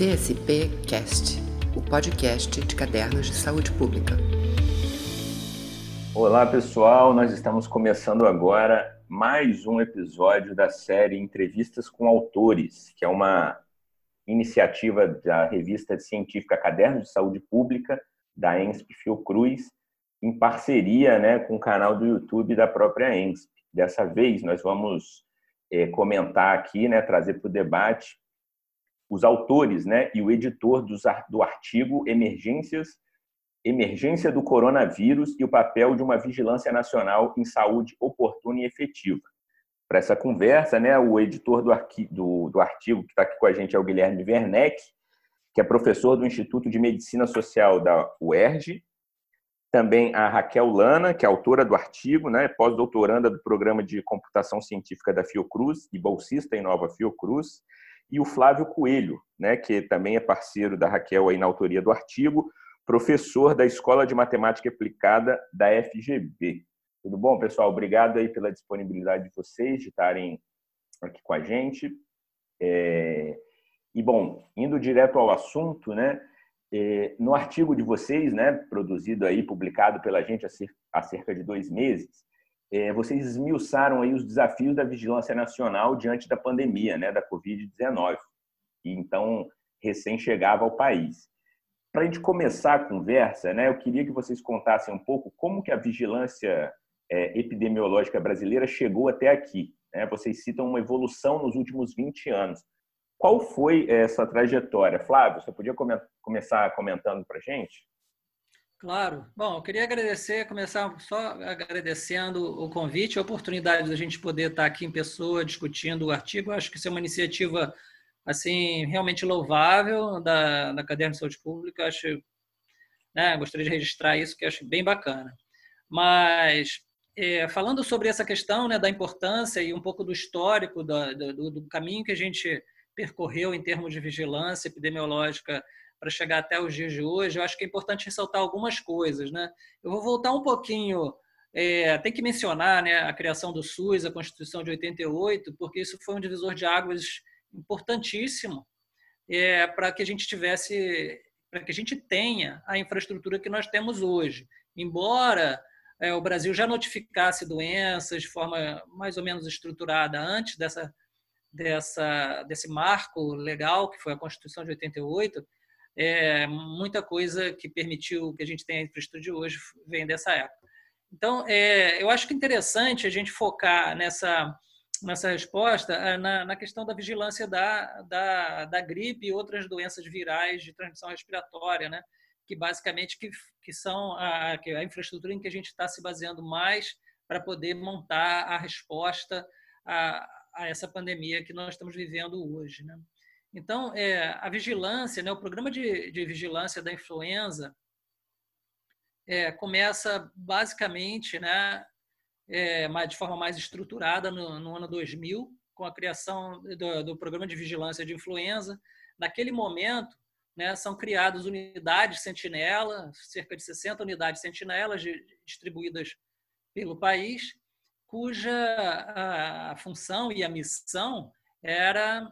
CSP Cast, o podcast de cadernos de saúde pública. Olá, pessoal. Nós estamos começando agora mais um episódio da série Entrevistas com Autores, que é uma iniciativa da revista científica Cadernos de Saúde Pública, da ENSP Fiocruz, em parceria né, com o canal do YouTube da própria ENSP. Dessa vez, nós vamos é, comentar aqui, né, trazer para o debate os autores né, e o editor do artigo Emergências, Emergência do Coronavírus e o papel de uma vigilância nacional em saúde oportuna e efetiva. Para essa conversa, né, o editor do, arqui, do, do artigo que está aqui com a gente é o Guilherme Werneck, que é professor do Instituto de Medicina Social da UERJ. Também a Raquel Lana, que é autora do artigo, né, pós-doutoranda do Programa de Computação Científica da Fiocruz e bolsista em Nova Fiocruz e o Flávio Coelho, né, que também é parceiro da Raquel aí na autoria do artigo, professor da Escola de Matemática Aplicada da FGV. Tudo bom, pessoal? Obrigado aí pela disponibilidade de vocês de estarem aqui com a gente. É... E, bom, indo direto ao assunto, né, é... no artigo de vocês, né, produzido aí, publicado pela gente há cerca de dois meses, vocês esmiuçaram aí os desafios da vigilância nacional diante da pandemia, né, da Covid-19, que então recém chegava ao país. Para a gente começar a conversa, né, eu queria que vocês contassem um pouco como que a vigilância é, epidemiológica brasileira chegou até aqui. Né? Vocês citam uma evolução nos últimos 20 anos. Qual foi essa trajetória? Flávio, você podia come começar comentando para a gente? Claro. Bom, eu queria agradecer, começar só agradecendo o convite, a oportunidade da gente poder estar aqui em pessoa discutindo o artigo. Acho que isso é uma iniciativa assim realmente louvável da, da Caderno de Saúde Pública. Acho, né, gostaria de registrar isso, que acho bem bacana. Mas é, falando sobre essa questão né, da importância e um pouco do histórico do, do, do caminho que a gente percorreu em termos de vigilância epidemiológica para chegar até os dias de hoje, eu acho que é importante ressaltar algumas coisas. Né? Eu vou voltar um pouquinho, é, tem que mencionar né, a criação do SUS, a Constituição de 88, porque isso foi um divisor de águas importantíssimo é, para que a gente tivesse, para que a gente tenha a infraestrutura que nós temos hoje. Embora é, o Brasil já notificasse doenças de forma mais ou menos estruturada antes dessa, dessa, desse marco legal, que foi a Constituição de 88, é, muita coisa que permitiu que a gente tenha a infraestrutura de hoje vem dessa época. Então, é, eu acho que é interessante a gente focar nessa, nessa resposta é, na, na questão da vigilância da, da, da, gripe e outras doenças virais de transmissão respiratória, né? que basicamente que, que são a, a infraestrutura em que a gente está se baseando mais para poder montar a resposta a, a essa pandemia que nós estamos vivendo hoje. Né? Então, é, a vigilância, né, o programa de, de vigilância da influenza é, começa basicamente né, é, de forma mais estruturada no, no, ano 2000, com a criação do, do, programa de vigilância de influenza. Naquele momento, né, são criadas unidades sentinela, cerca de 60 unidades sentinelas distribuídas pelo país, cuja a, a função e a missão era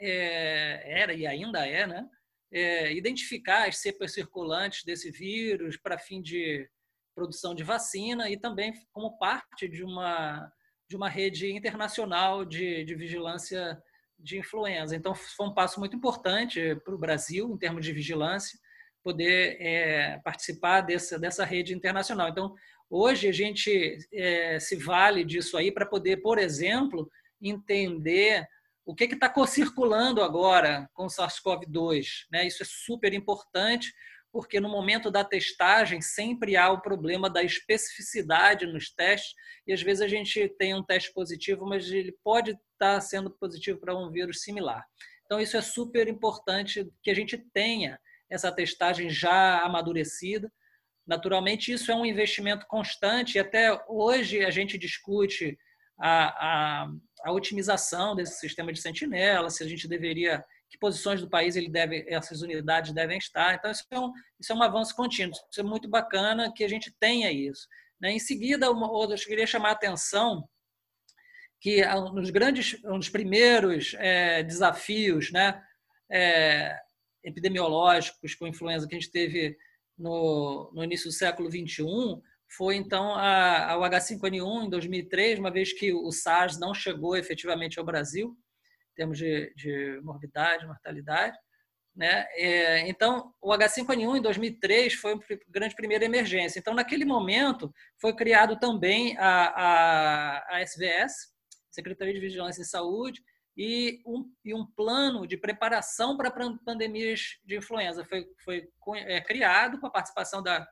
é, era e ainda é, né? É, identificar as cepas circulantes desse vírus para fim de produção de vacina e também como parte de uma, de uma rede internacional de, de vigilância de influenza. Então, foi um passo muito importante para o Brasil, em termos de vigilância, poder é, participar dessa, dessa rede internacional. Então, hoje a gente é, se vale disso aí para poder, por exemplo, entender o que está circulando agora com o SARS-CoV-2. Né? Isso é super importante, porque no momento da testagem sempre há o problema da especificidade nos testes, e às vezes a gente tem um teste positivo, mas ele pode estar tá sendo positivo para um vírus similar. Então, isso é super importante que a gente tenha essa testagem já amadurecida. Naturalmente, isso é um investimento constante, e até hoje a gente discute a, a, a otimização desse sistema de sentinela, se a gente deveria, que posições do país ele deve, essas unidades devem estar. Então, isso é um, isso é um avanço contínuo. Isso é muito bacana que a gente tenha isso. Né? Em seguida, uma, eu queria chamar a atenção que nos grandes, um dos primeiros é, desafios, né, é, epidemiológicos com influenza que a gente teve no, no início do século 21 foi então a, a, o H5N1 em 2003, uma vez que o SARS não chegou efetivamente ao Brasil, em termos de, de morbidade, mortalidade. Né? É, então, o H5N1 em 2003 foi uma grande primeira emergência. Então, naquele momento, foi criado também a, a, a SVS, Secretaria de Vigilância em Saúde, e um, e um plano de preparação para pandemias de influenza. Foi, foi é, criado com a participação da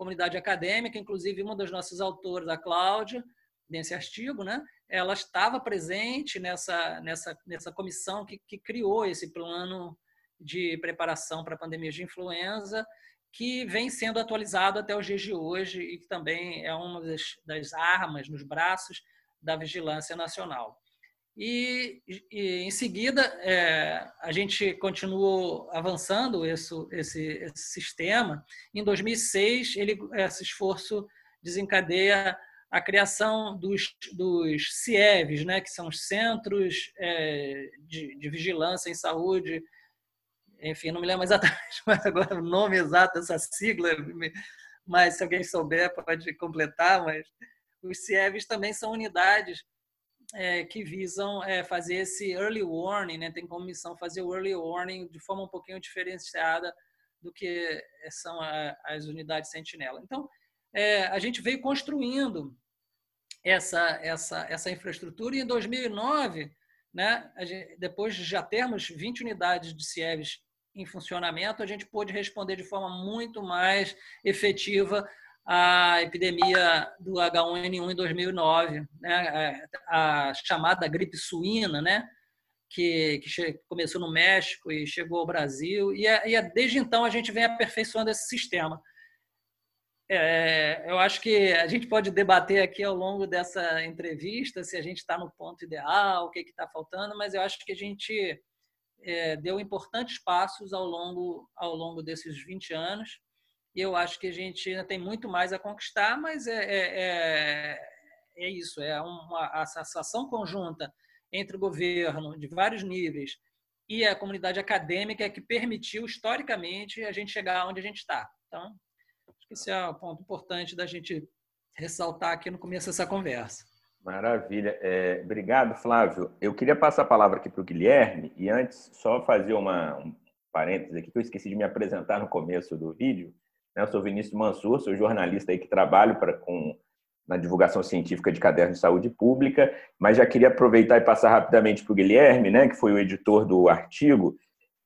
comunidade acadêmica, inclusive uma das nossas autoras, a Cláudia, nesse artigo, né? ela estava presente nessa, nessa, nessa comissão que, que criou esse plano de preparação para pandemias de influenza, que vem sendo atualizado até os dias de hoje e que também é uma das, das armas nos braços da Vigilância Nacional. E, e em seguida, é, a gente continuou avançando esse, esse, esse, sistema. Em 2006, ele, esse esforço desencadeia a criação dos, dos CIEVs, né, que são os Centros é, de, de Vigilância em Saúde enfim, não me lembro exatamente mas agora o nome exato dessa sigla, mas se alguém souber pode completar, mas os CIEVs também são unidades é, que visam é, fazer esse early warning, né? tem como missão fazer o early warning de forma um pouquinho diferenciada do que são a, as unidades sentinela. Então, é, a gente veio construindo essa, essa, essa infraestrutura e em 2009, né, gente, depois de já termos 20 unidades de CIEVs em funcionamento, a gente pôde responder de forma muito mais efetiva à epidemia do H1N1 em 2009, né? a chamada gripe suína, né? que, que começou no México e chegou ao Brasil, e, é, e é, desde então a gente vem aperfeiçoando esse sistema. É, eu acho que a gente pode debater aqui ao longo dessa entrevista se a gente está no ponto ideal, o que está faltando, mas eu acho que a gente é, deu importantes passos ao longo, ao longo desses 20 anos. E eu acho que a gente ainda tem muito mais a conquistar, mas é, é, é, é isso, é uma associação conjunta entre o governo de vários níveis e a comunidade acadêmica que permitiu historicamente a gente chegar onde a gente está. Então, acho que esse é o ponto importante da gente ressaltar aqui no começo dessa conversa. Maravilha. É, obrigado, Flávio. Eu queria passar a palavra aqui para o Guilherme e antes só fazer uma, um parênteses aqui que eu esqueci de me apresentar no começo do vídeo. Né? Eu sou Vinícius Mansur, sou jornalista aí que trabalho para, com, na divulgação científica de cadernos de saúde pública, mas já queria aproveitar e passar rapidamente para o Guilherme, né, que foi o editor do artigo.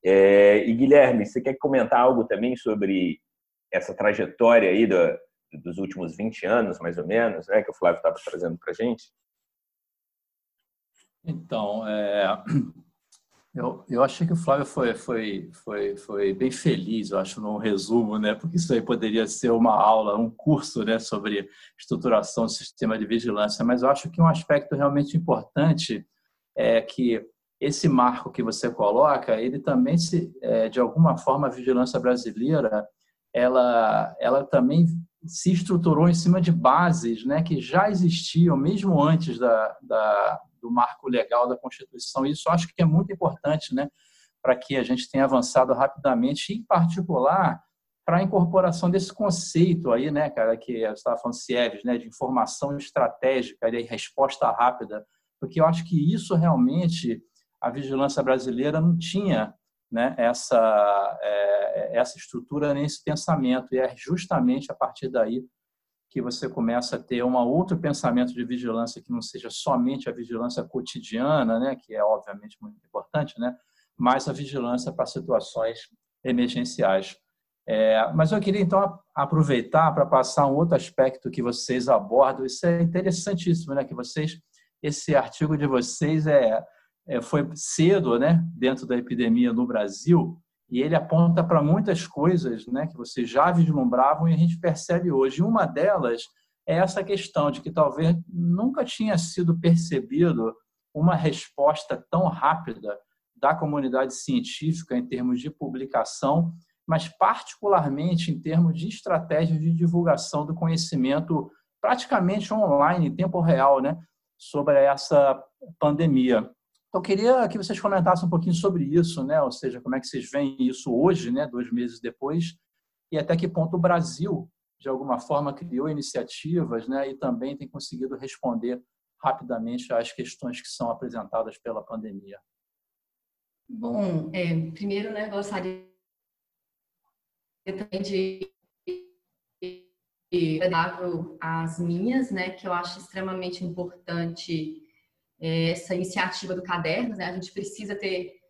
É, e Guilherme, você quer comentar algo também sobre essa trajetória aí do, dos últimos 20 anos, mais ou menos, né, que o Flávio estava trazendo para a gente? Então, é, eu, eu achei que o Flávio foi, foi, foi, foi bem feliz, eu acho, no resumo, né, porque isso aí poderia ser uma aula, um curso né, sobre estruturação do sistema de vigilância, mas eu acho que um aspecto realmente importante é que esse marco que você coloca, ele também se, é, de alguma forma, a vigilância brasileira, ela, ela também se estruturou em cima de bases né, que já existiam, mesmo antes da, da, do marco legal da Constituição. Isso acho que é muito importante né, para que a gente tenha avançado rapidamente, em particular para a incorporação desse conceito aí, né, cara, que você estava falando CIEVs, né, de informação estratégica e resposta rápida, porque eu acho que isso realmente a vigilância brasileira não tinha né, essa, é, essa estrutura nesse pensamento. E é justamente a partir daí que você começa a ter um outro pensamento de vigilância que não seja somente a vigilância cotidiana, né, que é obviamente muito importante, né, mas a vigilância para situações emergenciais. É, mas eu queria então aproveitar para passar um outro aspecto que vocês abordam. Isso é interessantíssimo, né? Que vocês, esse artigo de vocês é é, foi cedo, né, dentro da epidemia no Brasil, e ele aponta para muitas coisas, né, que vocês já vislumbravam e a gente percebe hoje. Uma delas é essa questão de que talvez nunca tinha sido percebido uma resposta tão rápida da comunidade científica em termos de publicação, mas particularmente em termos de estratégias de divulgação do conhecimento praticamente online, em tempo real, né, sobre essa pandemia. Então, queria que vocês comentassem um pouquinho sobre isso, né? Ou seja, como é que vocês veem isso hoje, né? Dois meses depois, e até que ponto o Brasil, de alguma forma, criou iniciativas, né? E também tem conseguido responder rapidamente às questões que são apresentadas pela pandemia. Bom, é, primeiro, né, gostaria também de as minhas, né, que eu acho extremamente importante essa iniciativa do caderno, né, a gente precisa ter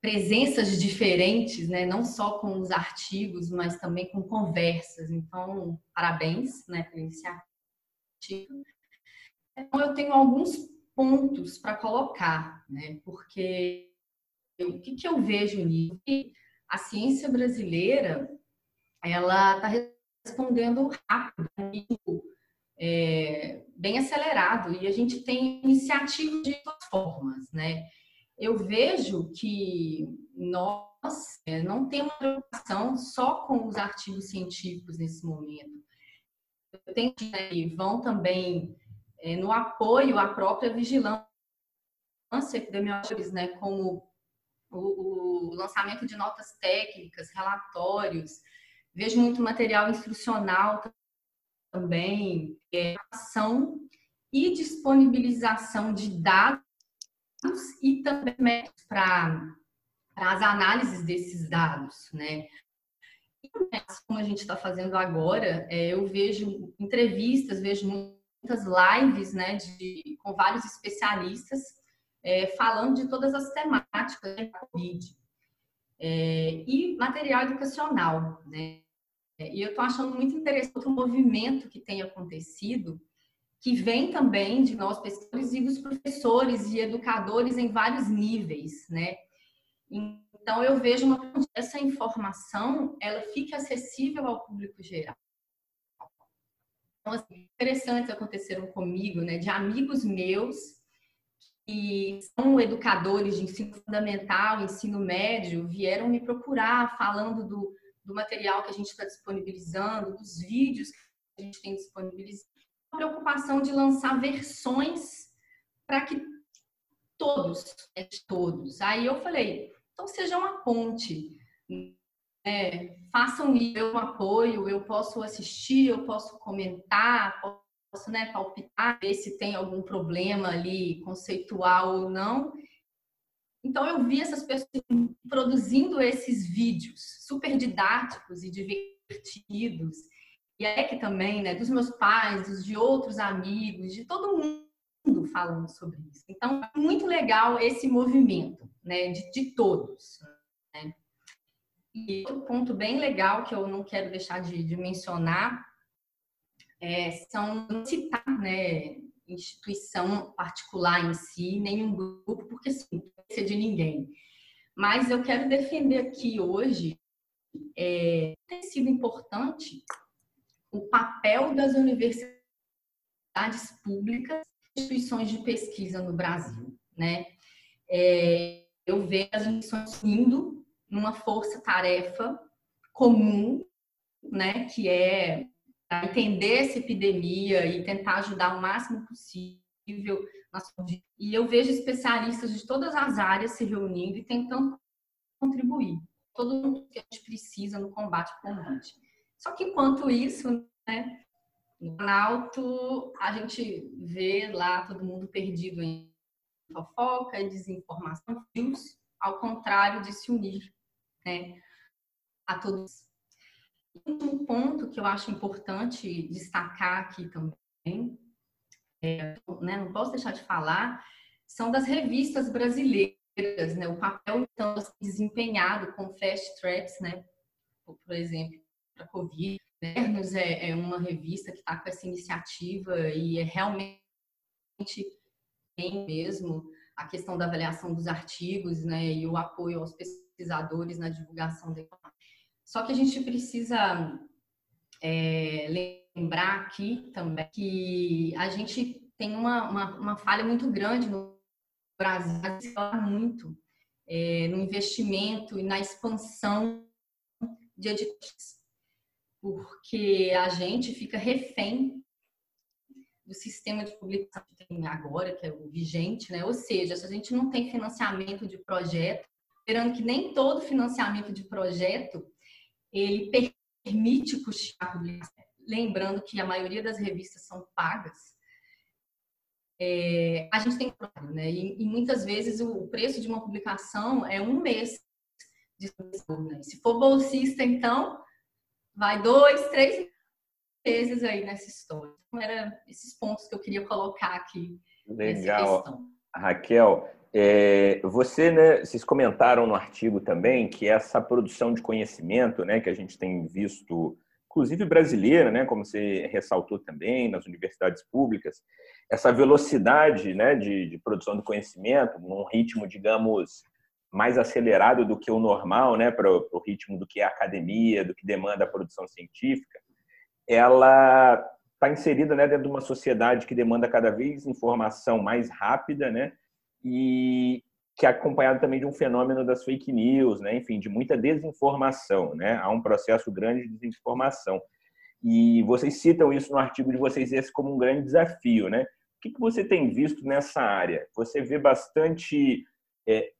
presenças diferentes, né, não só com os artigos, mas também com conversas. Então, parabéns, né, pela iniciativa. Então, eu tenho alguns pontos para colocar, né, porque o que, que eu vejo nisso? A ciência brasileira, ela está respondendo rápido, é, bem acelerado, e a gente tem iniciativas de formas, né? Eu vejo que nós é, não temos preocupação só com os artigos científicos nesse momento. Eu tenho que vão também é, no apoio à própria vigilância epidemiológica, né, como o, o lançamento de notas técnicas, relatórios, Vejo muito material instrucional também, é, ação e disponibilização de dados e também para as análises desses dados, né? Como a gente está fazendo agora, é, eu vejo entrevistas, vejo muitas lives, né, de, com vários especialistas é, falando de todas as temáticas da Covid é, e material educacional, né? E eu estou achando muito interessante o movimento que tem acontecido, que vem também de nós pesquisadores e dos professores e educadores em vários níveis, né? Então eu vejo uma essa informação, ela fica acessível ao público geral. Então, assim, interessantes aconteceram comigo, né? De amigos meus que são educadores de ensino fundamental, ensino médio, vieram me procurar falando do, do material que a gente está disponibilizando, dos vídeos que a gente tem disponibilizado. A preocupação de lançar versões para que todos, né, todos. Aí eu falei, então seja uma ponte. É, façam um apoio, eu posso assistir, eu posso comentar, posso né, palpitar, ver se tem algum problema ali conceitual ou não. Então eu vi essas pessoas produzindo esses vídeos didáticos e divertidos. E é que também, né, dos meus pais, dos de outros amigos, de todo mundo falando sobre isso. Então, é muito legal esse movimento, né, de, de todos. Né? E outro ponto bem legal que eu não quero deixar de, de mencionar é, são citar, né, instituição particular em si, nenhum grupo, porque sim, não ser de ninguém. Mas eu quero defender aqui hoje, é, tem sido importante o papel das universidades públicas, instituições de pesquisa no Brasil, né? É, eu vejo as instituições indo numa força-tarefa comum, né, que é entender essa epidemia e tentar ajudar o máximo possível. E eu vejo especialistas de todas as áreas se reunindo e tentando contribuir. Todo mundo que a gente precisa no combate ao Covid. Só que enquanto isso, né, no Planalto, a gente vê lá todo mundo perdido em fofoca desinformação, ao contrário de se unir né, a todos último ponto que eu acho importante destacar aqui também, é, né, não posso deixar de falar, são das revistas brasileiras, né, o papel então desempenhado com fast tracks, né, por exemplo, para a Covid. Governos é, é uma revista que está com essa iniciativa e é realmente bem mesmo a questão da avaliação dos artigos, né, e o apoio aos pesquisadores na divulgação só que a gente precisa é, lembrar aqui também que a gente tem uma, uma, uma falha muito grande no Brasil, muito é, no investimento e na expansão de editores, porque a gente fica refém do sistema de publicação que tem agora, que é o vigente, né? Ou seja, se a gente não tem financiamento de projeto, esperando que nem todo financiamento de projeto ele permite custear a publicação. Lembrando que a maioria das revistas são pagas. É, a gente tem né? E, e, muitas vezes o preço de uma publicação é um mês de né? Se for bolsista, então vai dois, três meses aí nessa história. Então, eram esses pontos que eu queria colocar aqui. Legal. Raquel, é, você, né, vocês comentaram no artigo também que essa produção de conhecimento, né, que a gente tem visto, inclusive brasileira, né, como você ressaltou também nas universidades públicas, essa velocidade, né, de, de produção de conhecimento, num ritmo, digamos, mais acelerado do que o normal, né, para o ritmo do que é a academia, do que demanda a produção científica, ela está inserida né, dentro de uma sociedade que demanda cada vez informação mais rápida, né, e que é acompanhado também de um fenômeno das fake news, né, enfim, de muita desinformação, né, há um processo grande de desinformação. E vocês citam isso no artigo de vocês esse como um grande desafio, né? O que, que você tem visto nessa área? Você vê bastante é,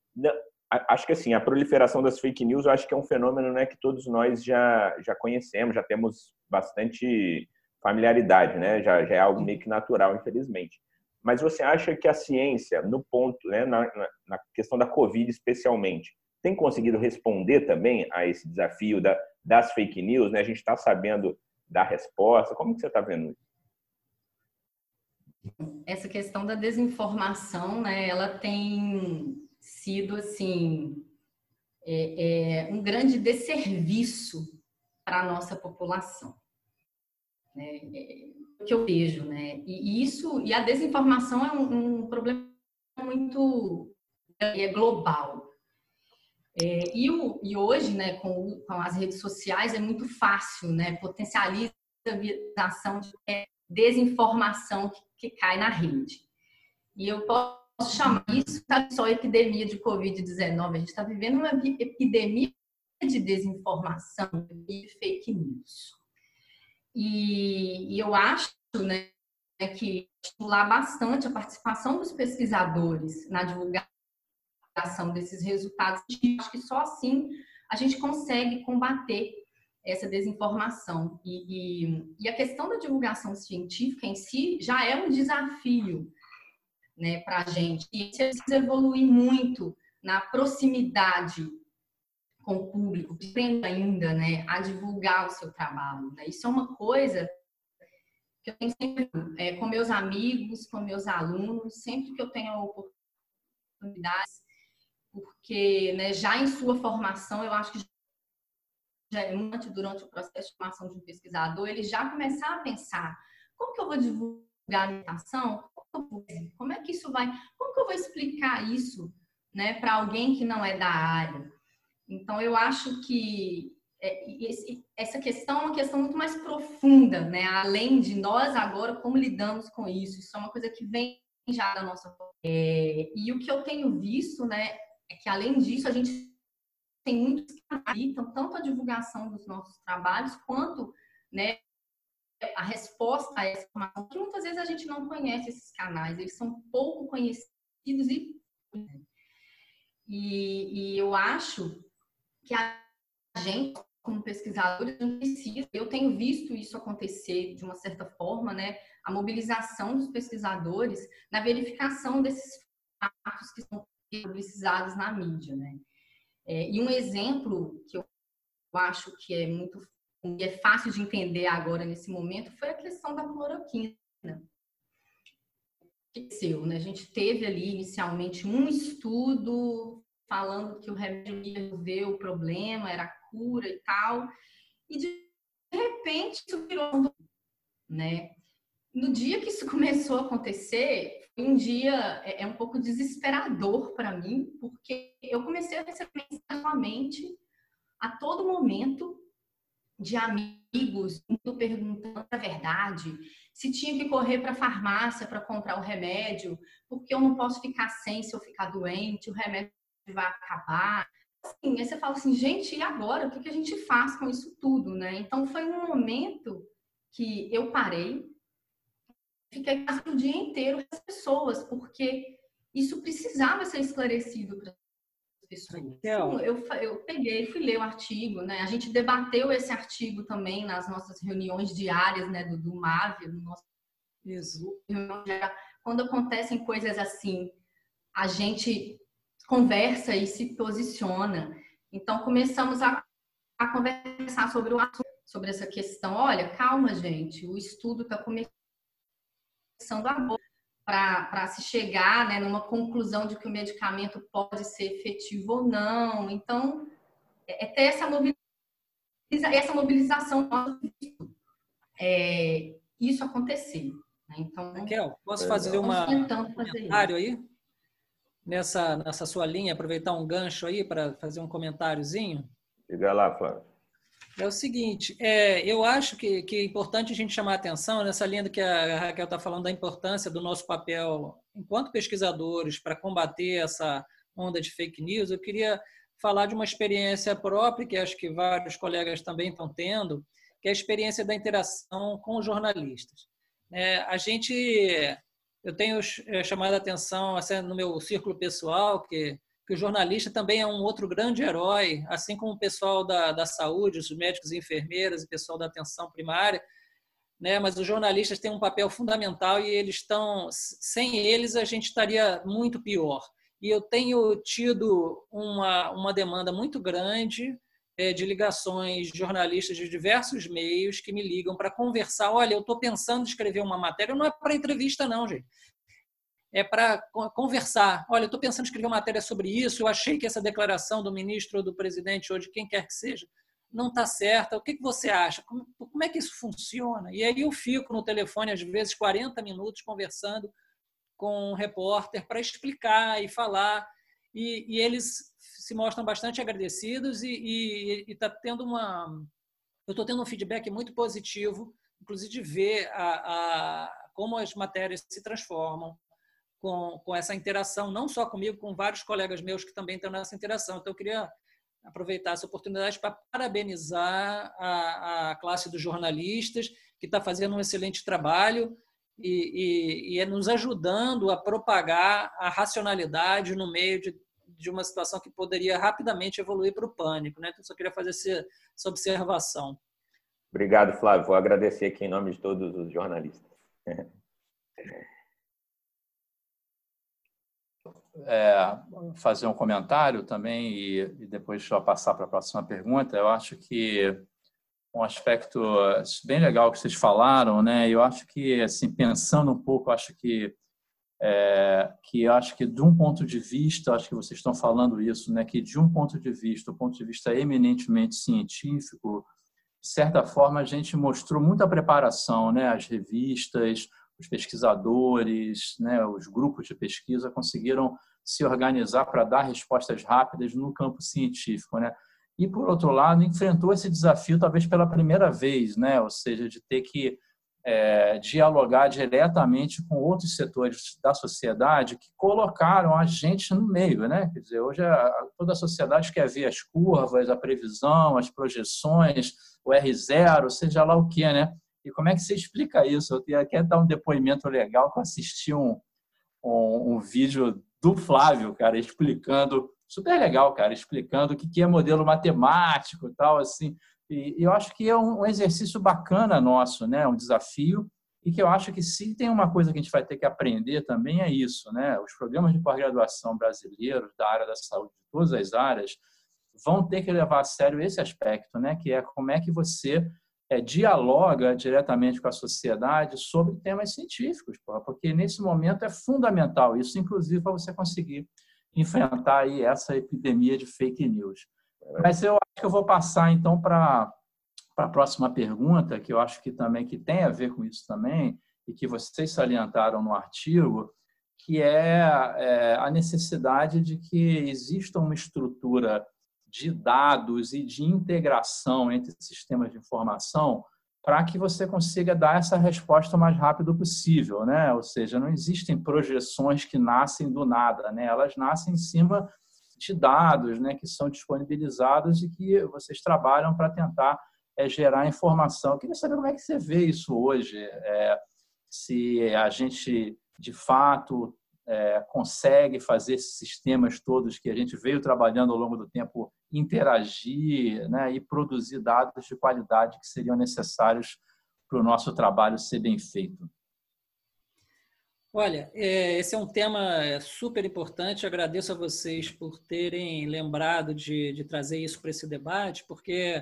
acho que assim, a proliferação das fake news, eu acho que é um fenômeno né, que todos nós já, já conhecemos, já temos bastante familiaridade, né? Já, já é algo meio que natural, infelizmente. Mas você acha que a ciência, no ponto, né, na, na questão da Covid especialmente, tem conseguido responder também a esse desafio da, das fake news? Né? A gente está sabendo da resposta. Como que você está vendo isso? Essa questão da desinformação, né, ela tem sido assim é, é, um grande desserviço para a nossa população. Né? É, que eu vejo, né? E isso e a desinformação é um, um problema muito é global. É, e, o, e, hoje, né, com, com, as redes sociais, é muito fácil, né? Potencializa a visualização de desinformação que, que cai na rede. E eu posso chamar isso tá só epidemia de Covid-19. A gente está vivendo uma epidemia de desinformação e fake news. E, e eu acho né, que estimular bastante a participação dos pesquisadores na divulgação desses resultados. Acho que só assim a gente consegue combater essa desinformação. E, e, e, a questão da divulgação científica em si já é um desafio né, para a gente. E precisa evoluir muito na proximidade com o público, aprenda ainda né, a divulgar o seu trabalho. Né? Isso é uma coisa que eu tenho sempre é, com meus amigos, com meus alunos, sempre que eu tenho oportunidades, porque né, já em sua formação, eu acho que já é durante o processo de formação de um pesquisador, ele já começar a pensar como que eu vou divulgar alimentação, como é que isso vai, como que eu vou explicar isso, né, para alguém que não é da área? Então eu acho que é, essa questão é uma questão muito mais profunda, né? Além de nós agora como lidamos com isso, isso é uma coisa que vem já da nossa é, e o que eu tenho visto, né, é que além disso a gente tem muitos que habilitam tanto a divulgação dos nossos trabalhos quanto, né, a resposta a essa informação, que muitas vezes a gente não conhece esses canais, eles são pouco conhecidos e e, e eu acho que a gente como pesquisadores precisa, eu tenho visto isso acontecer de uma certa forma, né, a mobilização dos pesquisadores na verificação desses fatos que são publicizados na mídia, né. É, e um exemplo que eu acho que é muito e é fácil de entender agora nesse momento, foi a questão da cloroquina. Aconteceu, né? A gente teve ali inicialmente um estudo falando que o remédio ia resolver o problema, era a cura e tal, e de repente isso virou, né? No dia que isso começou a acontecer, foi um dia é, é um pouco desesperador para mim, porque eu comecei a receber mensagem a todo momento de amigos perguntando a verdade, se tinha que correr para a farmácia para comprar o remédio, porque eu não posso ficar sem se eu ficar doente, o remédio vai acabar. Assim, aí você fala assim, gente, e agora? O que a gente faz com isso tudo, né? Então foi um momento que eu parei, fiquei o dia inteiro com as pessoas, porque isso precisava ser esclarecido para as pessoas. Eu, eu, eu peguei, fui ler o artigo, né? A gente debateu esse artigo também nas nossas reuniões diárias, né, do, do MAV, no nosso Isso. Quando acontecem coisas assim, a gente conversa e se posiciona. Então começamos a, a conversar sobre o assunto, sobre essa questão. Olha, calma, gente, o estudo está começando agora para se chegar né, numa conclusão de que o medicamento pode ser efetivo ou não. Então, é, é ter essa, mobiliza, essa mobilização é, isso acontecer. Né? Então, Raquel, posso fazer uma, um comentário aí? Nessa, nessa sua linha, aproveitar um gancho aí para fazer um comentáriozinho? Diga lá, Flávio. É o seguinte, é, eu acho que, que é importante a gente chamar a atenção nessa linha do que a Raquel está falando da importância do nosso papel enquanto pesquisadores para combater essa onda de fake news. Eu queria falar de uma experiência própria que acho que vários colegas também estão tendo, que é a experiência da interação com os jornalistas. É, a gente, eu tenho é, chamado a atenção assim, no meu círculo pessoal que que o jornalista também é um outro grande herói, assim como o pessoal da, da saúde, os médicos e enfermeiras, o pessoal da atenção primária, né? Mas os jornalistas têm um papel fundamental e eles estão, sem eles a gente estaria muito pior. E eu tenho tido uma, uma demanda muito grande de ligações jornalistas de diversos meios que me ligam para conversar. Olha, eu estou pensando em escrever uma matéria, não é para entrevista, não, gente é para conversar. Olha, eu estou pensando em escrever uma matéria sobre isso, eu achei que essa declaração do ministro ou do presidente ou de quem quer que seja não está certa. O que, você acha? Como, como, é que isso funciona? E aí eu fico no telefone, às vezes, 40 minutos conversando com um repórter para explicar e falar. E, e, eles se mostram bastante agradecidos e está tendo uma... Eu estou tendo um feedback muito positivo, inclusive de ver a, a, como as matérias se transformam, com, com essa interação, não só comigo, com vários colegas meus que também estão nessa interação. Então, eu queria aproveitar essa oportunidade para parabenizar a, a classe dos jornalistas, que está fazendo um excelente trabalho e, e, e, é nos ajudando a propagar a racionalidade no meio de, de uma situação que poderia rapidamente evoluir para o pânico. Né? Então, só queria fazer essa, essa observação. Obrigado, Flávio. Vou agradecer aqui em nome de todos os jornalistas. é, fazer um comentário também e, e depois só passar para a próxima pergunta. Eu acho que um aspecto bem legal que vocês falaram, né? Eu acho que assim pensando um pouco, acho que é, que acho que de um ponto de vista, acho que vocês estão falando isso, né? Que de um ponto de vista, o ponto de vista eminentemente científico, de certa forma a gente mostrou muita preparação, né? As revistas, os pesquisadores, né, os grupos de pesquisa conseguiram se organizar para dar respostas rápidas no campo científico, né? E por outro lado, enfrentou esse desafio talvez pela primeira vez, né? Ou seja, de ter que é, dialogar diretamente com outros setores da sociedade que colocaram a gente no meio, né? Quer dizer, hoje a, toda a sociedade quer ver as curvas, a previsão, as projeções, o R0, seja lá o que, né? E como é que você explica isso? Eu quero dar um depoimento legal que eu assisti um, um, um vídeo do Flávio, cara, explicando, super legal, cara, explicando o que é modelo matemático e tal, assim. E eu acho que é um exercício bacana nosso, né? Um desafio e que eu acho que se tem uma coisa que a gente vai ter que aprender também é isso, né? Os programas de pós-graduação brasileiros da área da saúde, de todas as áreas, vão ter que levar a sério esse aspecto, né? Que é como é que você é, dialoga diretamente com a sociedade sobre temas científicos, porque nesse momento é fundamental isso, inclusive para você conseguir enfrentar aí essa epidemia de fake news. Mas eu acho que eu vou passar então para a próxima pergunta, que eu acho que também que tem a ver com isso também e que vocês salientaram no artigo, que é, é a necessidade de que exista uma estrutura de dados e de integração entre sistemas de informação para que você consiga dar essa resposta o mais rápido possível, né? Ou seja, não existem projeções que nascem do nada, né? Elas nascem em cima de dados, né, que são disponibilizados e que vocês trabalham para tentar é, gerar informação. Eu queria saber como é que você vê isso hoje. É, se a gente de fato é, consegue fazer esses sistemas todos que a gente veio trabalhando ao longo do tempo interagir né, e produzir dados de qualidade que seriam necessários para o nosso trabalho ser bem feito. Olha, é, esse é um tema super importante. Agradeço a vocês por terem lembrado de, de trazer isso para esse debate, porque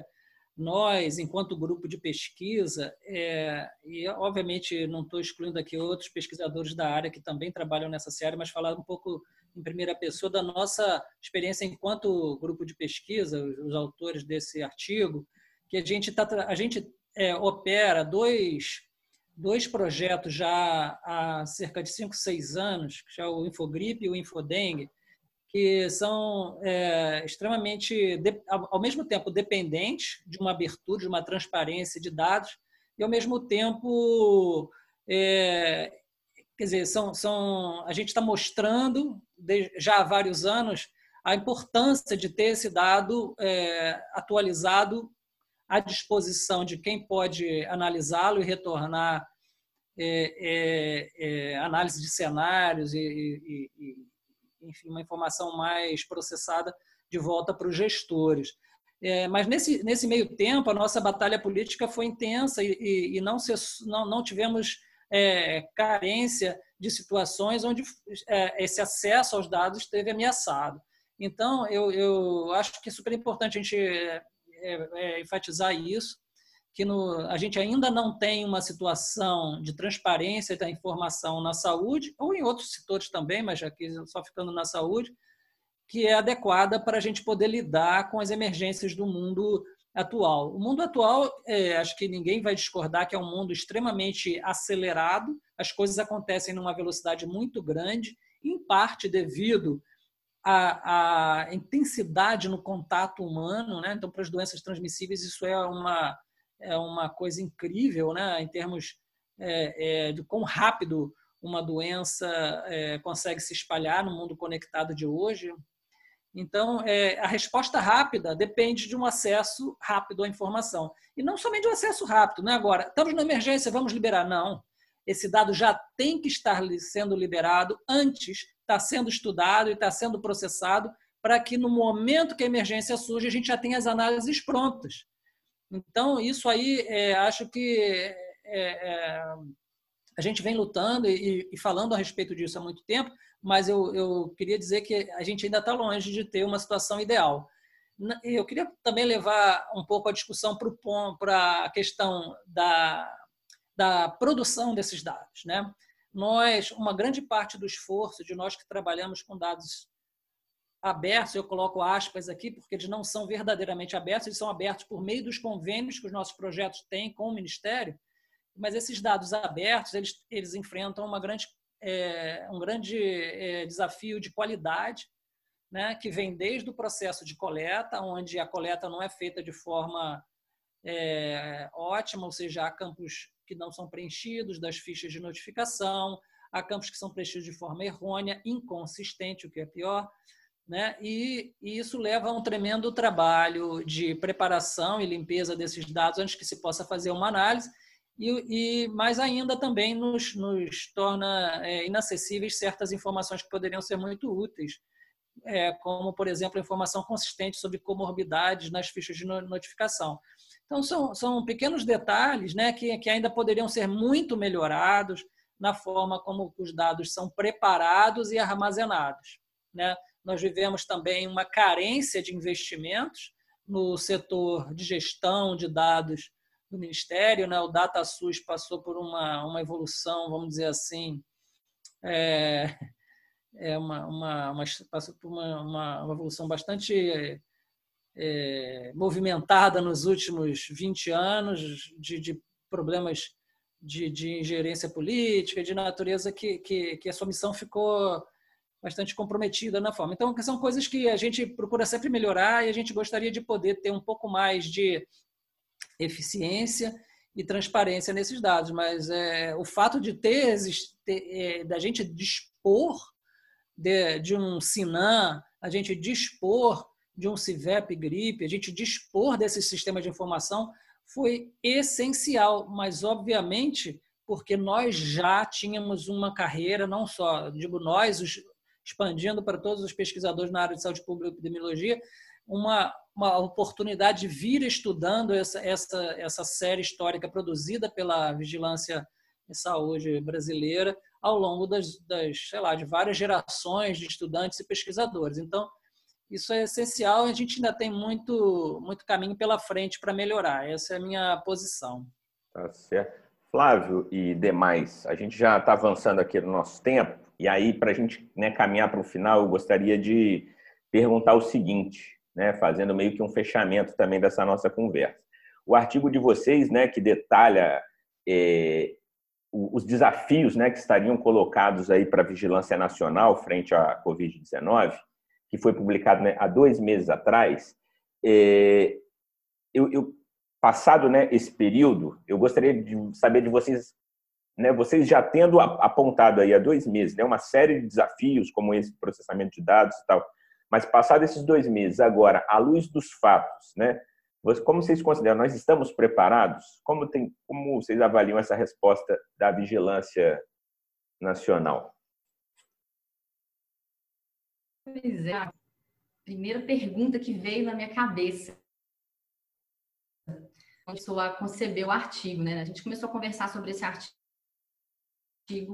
nós, enquanto grupo de pesquisa, é, e obviamente não estou excluindo aqui outros pesquisadores da área que também trabalham nessa série, mas falar um pouco em primeira pessoa da nossa experiência enquanto grupo de pesquisa, os, os autores desse artigo, que a gente, tá, a gente é, opera dois, dois projetos já há cerca de 5, 6 anos, que é o Infogripe e o Infodengue, que são é, extremamente, ao mesmo tempo, dependentes de uma abertura, de uma transparência de dados, e ao mesmo tempo, é, quer dizer, são, são, a gente está mostrando já há vários anos a importância de ter esse dado é, atualizado à disposição de quem pode analisá-lo e retornar é, é, é análise de cenários e, e, e enfim, uma informação mais processada de volta para os gestores. É, mas nesse, nesse meio tempo, a nossa batalha política foi intensa e, e, não, se, não, não tivemos é, carência de situações onde é, esse acesso aos dados esteve ameaçado. Então, eu, eu acho que é super importante a gente é, é, enfatizar isso, que no, a gente ainda não tem uma situação de transparência da informação na saúde, ou em outros setores também, mas aqui só ficando na saúde, que é adequada para a gente poder lidar com as emergências do mundo atual. O mundo atual, é, acho que ninguém vai discordar que é um mundo extremamente acelerado, as coisas acontecem numa velocidade muito grande, em parte devido à, à intensidade no contato humano. Né? Então, para as doenças transmissíveis, isso é uma é uma coisa incrível, né? Em termos é, é, de quão rápido uma doença é, consegue se espalhar no mundo conectado de hoje. Então, é, a resposta rápida depende de um acesso rápido à informação. E não somente um acesso rápido, né? Agora, estamos na emergência, vamos liberar. Não. Esse dado já tem que estar sendo liberado antes, está sendo estudado e está sendo processado para que no momento que a emergência surge, a gente já tenha as análises prontas. Então, isso aí, é, acho que é, é, a gente vem lutando e, e, falando a respeito disso há muito tempo, mas eu, eu queria dizer que a gente ainda está longe de ter uma situação ideal. Eu queria também levar um pouco a discussão para a questão da, da produção desses dados. Né? Nós, uma grande parte do esforço de nós que trabalhamos com dados abertos, eu coloco aspas aqui, porque eles não são verdadeiramente abertos, eles são abertos por meio dos convênios que os nossos projetos têm com o Ministério, mas esses dados abertos, eles, eles enfrentam uma grande, é, um grande é, desafio de qualidade, né, que vem desde o processo de coleta, onde a coleta não é feita de forma é, ótima, ou seja, há campos que não são preenchidos das fichas de notificação, há campos que são preenchidos de forma errônea, inconsistente, o que é pior, né? E, e, isso leva a um tremendo trabalho de preparação e limpeza desses dados antes que se possa fazer uma análise, e, e mais ainda também nos, nos torna é, inacessíveis certas informações que poderiam ser muito úteis, é, como, por exemplo, informação consistente sobre comorbidades nas fichas de notificação. Então, são, são pequenos detalhes né, que, que ainda poderiam ser muito melhorados na forma como os dados são preparados e armazenados. Né? Nós vivemos também uma carência de investimentos no setor de gestão de dados do Ministério. Né? O DataSUS passou por uma, uma evolução, vamos dizer assim, é, é uma, uma, uma, passou por uma, uma, uma evolução bastante é, movimentada nos últimos 20 anos de, de problemas de, de, ingerência política, de natureza que, que, que a sua missão ficou bastante comprometida na forma. Então, são coisas que a gente procura sempre melhorar e a gente gostaria de poder ter um pouco mais de eficiência e transparência nesses dados. Mas é, o fato de ter, é, da gente dispor de, de um Sinan, a gente dispor de um CIVEP gripe, a gente dispor desses sistemas de informação foi essencial, mas obviamente porque nós já tínhamos uma carreira, não só, digo nós, expandindo para todos os pesquisadores na área de saúde pública e epidemiologia, uma, uma oportunidade de vir estudando essa, essa, essa série histórica produzida pela Vigilância em Saúde brasileira ao longo das, das, sei lá, de várias gerações de estudantes e pesquisadores. Então, isso é essencial. A gente ainda tem muito, muito caminho pela frente para melhorar. Essa é a minha posição. Tá certo. Flávio e demais, a gente já está avançando aqui no nosso tempo. E aí, para a gente né, caminhar para o final, eu gostaria de perguntar o seguinte, né, fazendo meio que um fechamento também dessa nossa conversa. O artigo de vocês, né, que detalha é, os desafios né, que estariam colocados aí para a vigilância nacional frente à Covid-19, que foi publicado né, há dois meses atrás, é, eu, eu, passado né, esse período, eu gostaria de saber de vocês, né, vocês já tendo apontado aí há dois meses, né, uma série de desafios como esse processamento de dados e tal, mas passado esses dois meses, agora, à luz dos fatos, né, como vocês consideram? Nós estamos preparados? Como, tem, como vocês avaliam essa resposta da vigilância nacional? Pois é, a primeira pergunta que veio na minha cabeça começou a conceber o artigo, né? A gente começou a conversar sobre esse artigo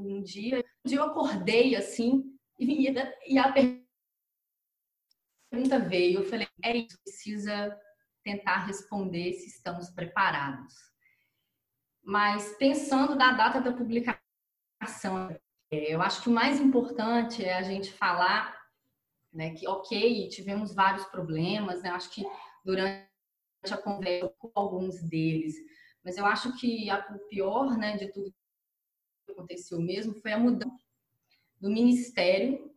um dia, um dia eu acordei assim e, e a pergunta veio, eu falei, é isso, precisa tentar responder se estamos preparados. Mas pensando na data da publicação, eu acho que o mais importante é a gente falar né, que, ok, tivemos vários problemas, né, acho que durante a conversa com alguns deles, mas eu acho que a, o pior né, de tudo que aconteceu mesmo foi a mudança do Ministério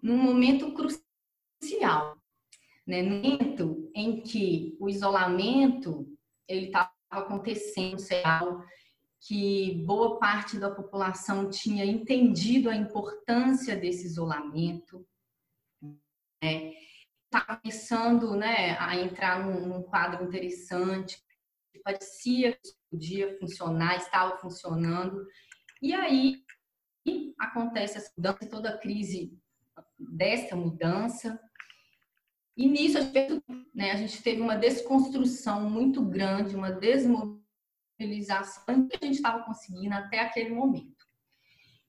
num momento crucial né? No momento em que o isolamento ele estava acontecendo, que boa parte da população tinha entendido a importância desse isolamento, né? Está começando né, a entrar num, num quadro interessante, parecia que podia funcionar, estava funcionando, e aí acontece essa mudança, toda a crise dessa mudança, e nisso a gente, né, a gente teve uma desconstrução muito grande, uma desmobilização que a gente estava conseguindo até aquele momento.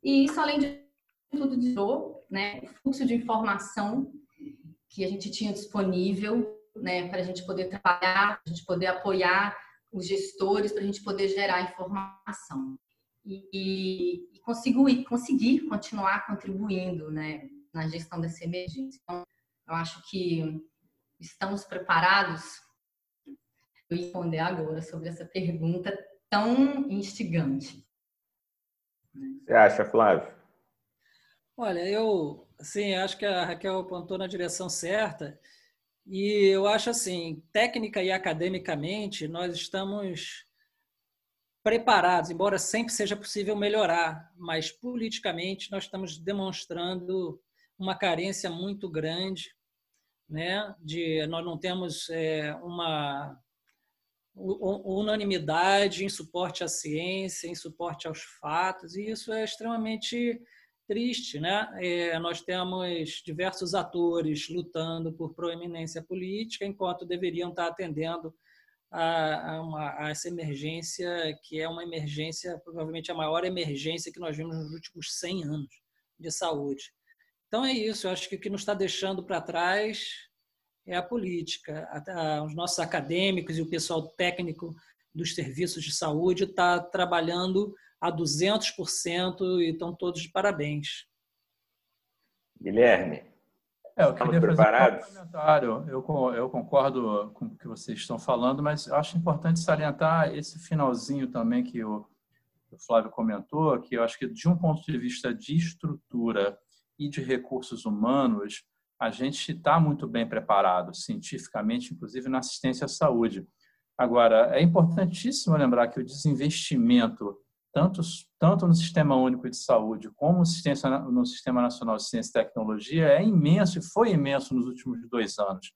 E isso, além de tudo, tirou né, o fluxo de informação que a gente tinha disponível né, para a gente poder trabalhar, para a gente poder apoiar os gestores, para a gente poder gerar informação. E, e, e conseguir, conseguir continuar contribuindo né, na gestão dessa emergência. Então, eu acho que estamos preparados para responder agora sobre essa pergunta tão instigante. Você acha, Flávio? Olha, eu sim, acho que a Raquel apontou na direção certa. E eu acho assim, técnica e academicamente, nós estamos preparados, embora sempre seja possível melhorar, mas politicamente nós estamos demonstrando uma carência muito grande né? De nós não temos é, uma unanimidade em suporte à ciência, em suporte aos fatos, e isso é extremamente triste, né? É, nós temos diversos atores lutando por proeminência política, enquanto deveriam estar atendendo a, a, uma, a, essa emergência, que é uma emergência, provavelmente a maior emergência que nós vimos nos últimos 100 anos de saúde. Então é isso, eu acho que o que nos está deixando para trás é a política. Os nossos acadêmicos e o pessoal técnico dos serviços de saúde está trabalhando a 200% e estão todos de parabéns. Guilherme, é, eu queria preparados? fazer um comentário. Eu, eu concordo com o que vocês estão falando, mas acho importante salientar esse finalzinho também que o, o Flávio comentou, que eu acho que de um ponto de vista de estrutura e de recursos humanos, a gente está muito bem preparado, cientificamente, inclusive na assistência à saúde. Agora, é importantíssimo lembrar que o desinvestimento, tanto, tanto no Sistema Único de Saúde como no Sistema, Nacional de Ciência e Tecnologia, é imenso e foi imenso nos últimos dois anos.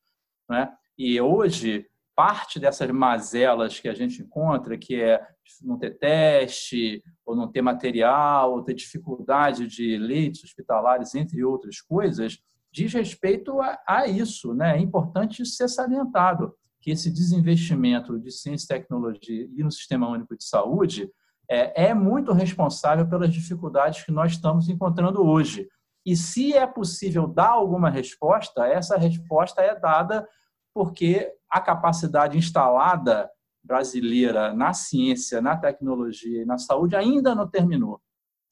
Né? E hoje, parte dessas mazelas que a gente encontra, que é não ter teste, ou não ter material, ou ter dificuldade de leitos hospitalares, entre outras coisas, diz respeito a, a isso. Né? É importante ser salientado que esse desinvestimento de ciência e tecnologia e no Sistema Único de Saúde é, é muito responsável pelas dificuldades que nós estamos encontrando hoje. E se é possível dar alguma resposta, essa resposta é dada porque a capacidade instalada brasileira na ciência, na tecnologia e na saúde ainda não terminou.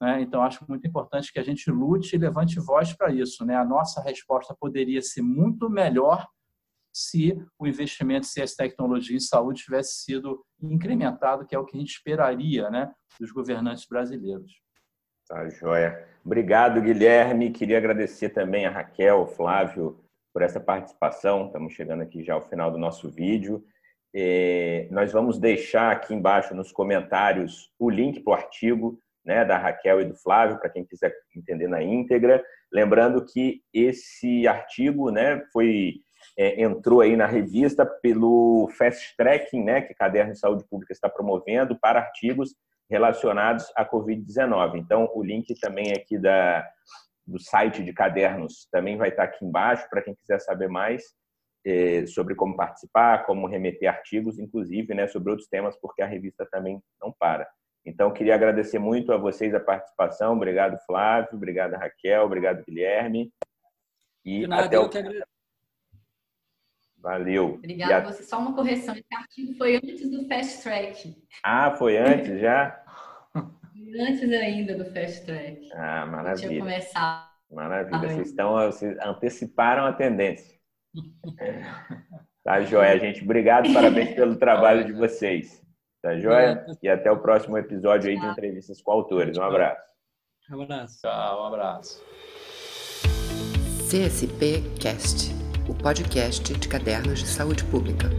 Né? Então, acho muito importante que a gente lute e levante voz para isso. Né? A nossa resposta poderia ser muito melhor se o investimento em ciência, tecnologia e saúde tivesse sido incrementado, que é o que a gente esperaria né, dos governantes brasileiros. Tá, joia. Obrigado, Guilherme. Queria agradecer também a Raquel, Flávio, por essa participação. Estamos chegando aqui já ao final do nosso vídeo. É, nós vamos deixar aqui embaixo nos comentários o link para o artigo né, da Raquel e do Flávio, para quem quiser entender na íntegra. Lembrando que esse artigo né, foi é, entrou aí na revista pelo Fast Tracking, né, que a Caderno de Saúde Pública está promovendo para artigos relacionados à Covid-19. Então, o link também aqui da, do site de cadernos também vai estar aqui embaixo para quem quiser saber mais é, sobre como participar, como remeter artigos, inclusive né, sobre outros temas, porque a revista também não para. Então, queria agradecer muito a vocês a participação. Obrigado, Flávio. Obrigado, Raquel. Obrigado, Guilherme. E nada, até o... Valeu. Obrigada a você. Só uma correção: esse artigo foi antes do Fast Track. Ah, foi antes já? antes ainda do Fast Track. Ah, maravilha. Tinha começado. Maravilha. Vocês, estão, vocês anteciparam a tendência. Tá, joia, gente. Obrigado, parabéns pelo trabalho de vocês. Tá, joia? E até o próximo episódio aí de entrevistas com autores. Um abraço. Um abraço. Tchau, um abraço. CSP Cast o podcast de cadernos de saúde pública.